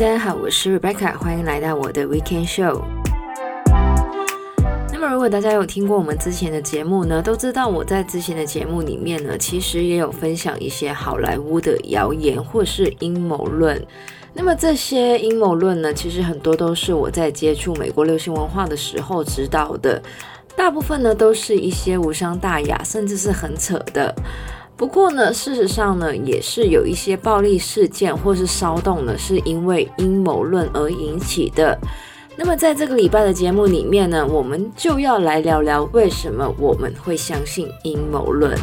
大家好，我是 Rebecca，欢迎来到我的 Weekend Show。那么，如果大家有听过我们之前的节目呢，都知道我在之前的节目里面呢，其实也有分享一些好莱坞的谣言或是阴谋论。那么这些阴谋论呢，其实很多都是我在接触美国流行文化的时候知道的，大部分呢都是一些无伤大雅，甚至是很扯的。不过呢，事实上呢，也是有一些暴力事件或是骚动呢，是因为阴谋论而引起的。那么在这个礼拜的节目里面呢，我们就要来聊聊为什么我们会相信阴谋论。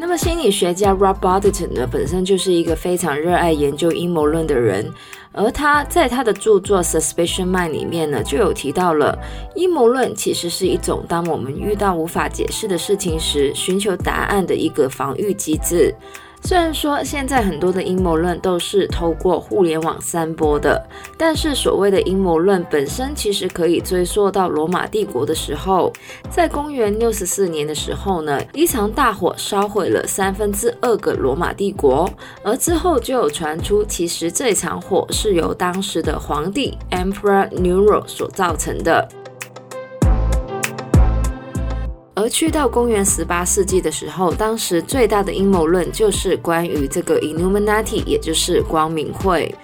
那么心理学家 Rob Bottin 呢，本身就是一个非常热爱研究阴谋论的人。而他在他的著作《Suspicion Mind》里面呢，就有提到了阴谋论其实是一种当我们遇到无法解释的事情时，寻求答案的一个防御机制。虽然说现在很多的阴谋论都是透过互联网散播的，但是所谓的阴谋论本身其实可以追溯到罗马帝国的时候，在公元六十四年的时候呢，一场大火烧毁了三分之二个罗马帝国，而之后就有传出，其实这场火是由当时的皇帝 Emperor Nero 所造成的。而去到公元十八世纪的时候，当时最大的阴谋论就是关于这个 Illuminati，也就是光明会。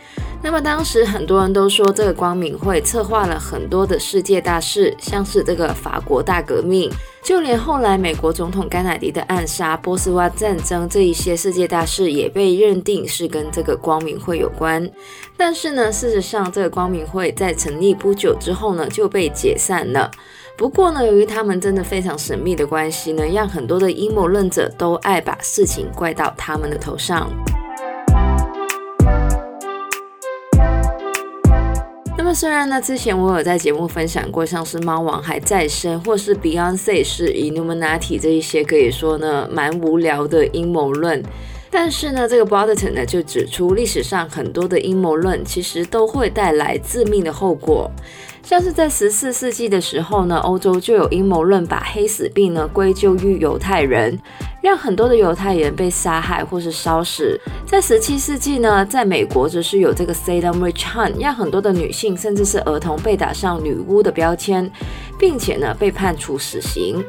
那么当时很多人都说，这个光明会策划了很多的世界大事，像是这个法国大革命，就连后来美国总统甘乃迪的暗杀、波斯湾战争这一些世界大事，也被认定是跟这个光明会有关。但是呢，事实上，这个光明会在成立不久之后呢，就被解散了。不过呢，由于他们真的非常神秘的关系呢，让很多的阴谋论者都爱把事情怪到他们的头上。虽然呢，之前我有在节目分享过，像是猫王还在生，或是 Beyonce 是 Illuminati 这一些，可以说呢蛮无聊的阴谋论。但是呢，这个 Bottin 呢就指出，历史上很多的阴谋论其实都会带来致命的后果。像是在十四世纪的时候呢，欧洲就有阴谋论把黑死病呢归咎于犹太人，让很多的犹太人被杀害或是烧死。在十七世纪呢，在美国则是有这个 Salem Witch Hunt，让很多的女性甚至是儿童被打上女巫的标签，并且呢被判处死刑。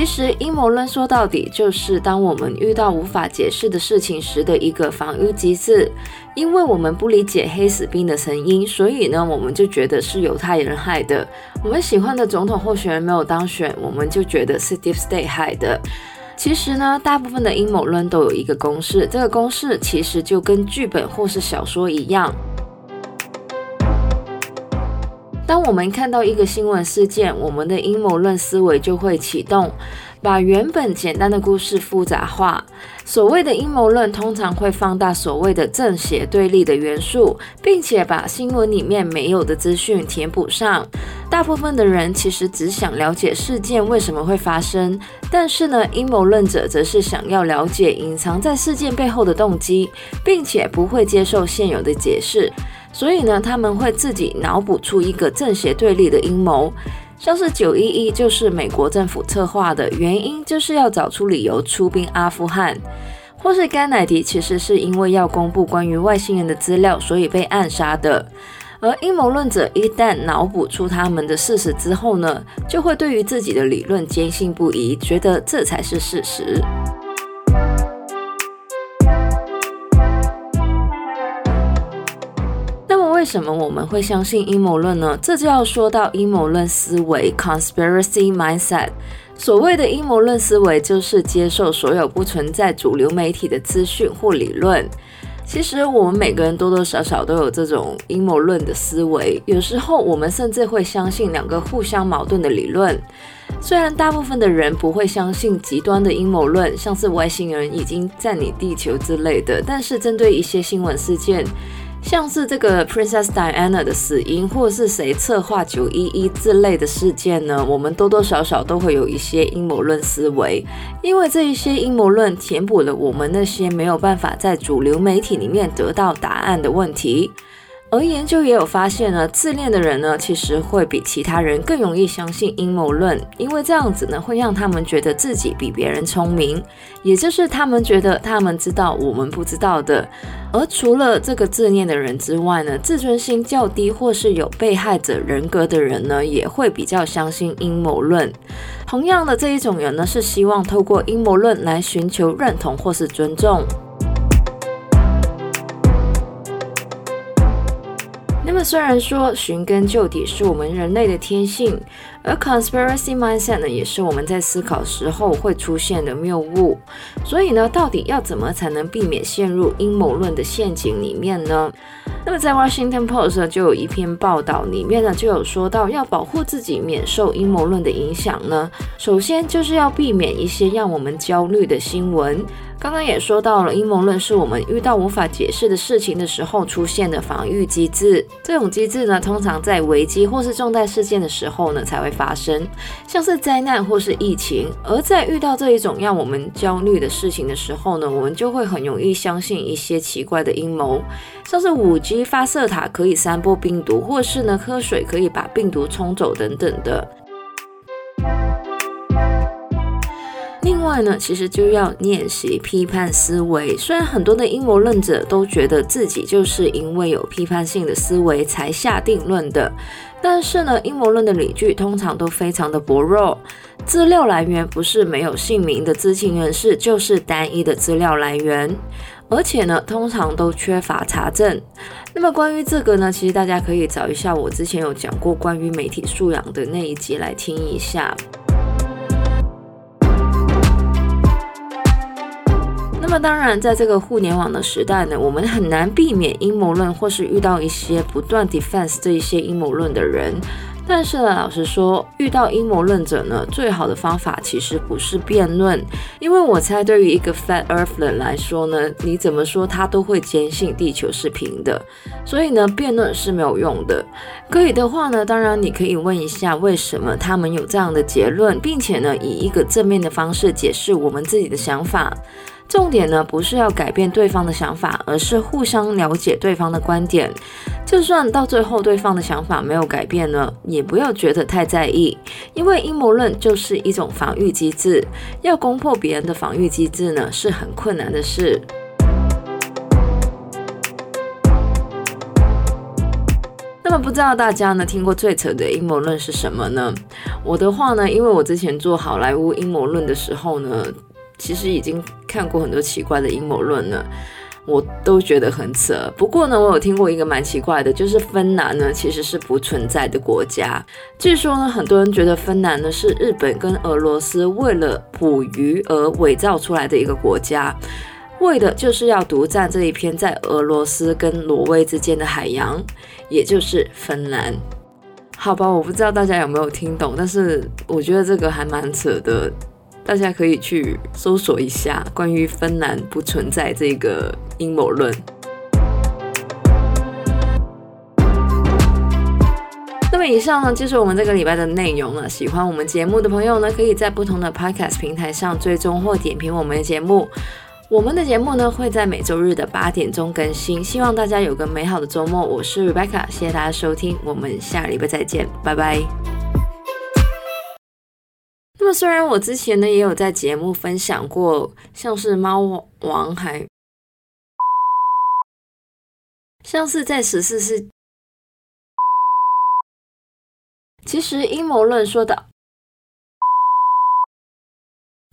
其实阴谋论说到底就是当我们遇到无法解释的事情时的一个防御机制。因为我们不理解黑死病的成因，所以呢，我们就觉得是犹太人害的。我们喜欢的总统候选人没有当选，我们就觉得是 Deep State 害的。其实呢，大部分的阴谋论都有一个公式，这个公式其实就跟剧本或是小说一样。当我们看到一个新闻事件，我们的阴谋论思维就会启动，把原本简单的故事复杂化。所谓的阴谋论通常会放大所谓的正邪对立的元素，并且把新闻里面没有的资讯填补上。大部分的人其实只想了解事件为什么会发生，但是呢，阴谋论者则是想要了解隐藏在事件背后的动机，并且不会接受现有的解释。所以呢，他们会自己脑补出一个正邪对立的阴谋，像是九一一就是美国政府策划的，原因就是要找出理由出兵阿富汗，或是甘乃迪其实是因为要公布关于外星人的资料，所以被暗杀的。而阴谋论者一旦脑补出他们的事实之后呢，就会对于自己的理论坚信不疑，觉得这才是事实。什么我们会相信阴谋论呢？这就要说到阴谋论思维 （conspiracy mindset）。所谓的阴谋论思维，就是接受所有不存在主流媒体的资讯或理论。其实我们每个人多多少少都有这种阴谋论的思维，有时候我们甚至会相信两个互相矛盾的理论。虽然大部分的人不会相信极端的阴谋论，像是外星人已经占领地球之类的，但是针对一些新闻事件，像是这个 Princess Diana 的死因，或是谁策划九一一之类的事件呢？我们多多少少都会有一些阴谋论思维，因为这一些阴谋论填补了我们那些没有办法在主流媒体里面得到答案的问题。而研究也有发现呢，自恋的人呢，其实会比其他人更容易相信阴谋论，因为这样子呢，会让他们觉得自己比别人聪明，也就是他们觉得他们知道我们不知道的。而除了这个自恋的人之外呢，自尊心较低或是有被害者人格的人呢，也会比较相信阴谋论。同样的，这一种人呢，是希望透过阴谋论来寻求认同或是尊重。虽然说寻根究底是我们人类的天性，而 conspiracy mindset 呢，也是我们在思考时候会出现的谬误。所以呢，到底要怎么才能避免陷入阴谋论的陷阱里面呢？那么，在 Washington Post 呢，就有一篇报道，里面呢就有说到，要保护自己免受阴谋论的影响呢，首先就是要避免一些让我们焦虑的新闻。刚刚也说到了，阴谋论是我们遇到无法解释的事情的时候出现的防御机制。这种机制呢，通常在危机或是重大事件的时候呢才会发生，像是灾难或是疫情。而在遇到这一种让我们焦虑的事情的时候呢，我们就会很容易相信一些奇怪的阴谋，像是五 G 发射塔可以散播病毒，或是呢喝水可以把病毒冲走等等的。另外呢，其实就要练习批判思维。虽然很多的阴谋论者都觉得自己就是因为有批判性的思维才下定论的，但是呢，阴谋论的理据通常都非常的薄弱，资料来源不是没有姓名的知情人士，就是单一的资料来源，而且呢，通常都缺乏查证。那么关于这个呢，其实大家可以找一下我之前有讲过关于媒体素养的那一集来听一下。那么当然，在这个互联网的时代呢，我们很难避免阴谋论，或是遇到一些不断 defense 这一些阴谋论的人。但是呢，老实说，遇到阴谋论者呢，最好的方法其实不是辩论，因为我猜对于一个 flat earth 人来说呢，你怎么说他都会坚信地球是平的，所以呢，辩论是没有用的。可以的话呢，当然你可以问一下为什么他们有这样的结论，并且呢，以一个正面的方式解释我们自己的想法。重点呢，不是要改变对方的想法，而是互相了解对方的观点。就算到最后对方的想法没有改变呢，也不要觉得太在意，因为阴谋论就是一种防御机制，要攻破别人的防御机制呢，是很困难的事。那么不知道大家呢，听过最扯的阴谋论是什么呢？我的话呢，因为我之前做好莱坞阴谋论的时候呢。其实已经看过很多奇怪的阴谋论了，我都觉得很扯。不过呢，我有听过一个蛮奇怪的，就是芬兰呢其实是不存在的国家。据说呢，很多人觉得芬兰呢是日本跟俄罗斯为了捕鱼而伪造出来的一个国家，为的就是要独占这一片在俄罗斯跟挪威之间的海洋，也就是芬兰。好吧，我不知道大家有没有听懂，但是我觉得这个还蛮扯的。大家可以去搜索一下关于芬兰不存在这个阴谋论。那么以上呢，就是我们这个礼拜的内容了。喜欢我们节目的朋友呢，可以在不同的 Podcast 平台上追踪或点评我们的节目。我们的节目呢，会在每周日的八点钟更新。希望大家有个美好的周末。我是 Rebecca，谢谢大家收听，我们下礼拜再见，拜拜。么，虽然我之前呢也有在节目分享过，像是猫王还，像是在十四世，其实阴谋论说的，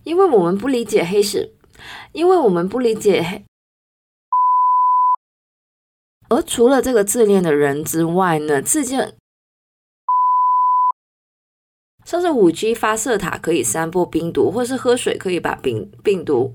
因为我们不理解黑史，因为我们不理解黑，而除了这个自恋的人之外呢，自荐。像是五 G 发射塔可以散播病毒，或是喝水可以把病病毒。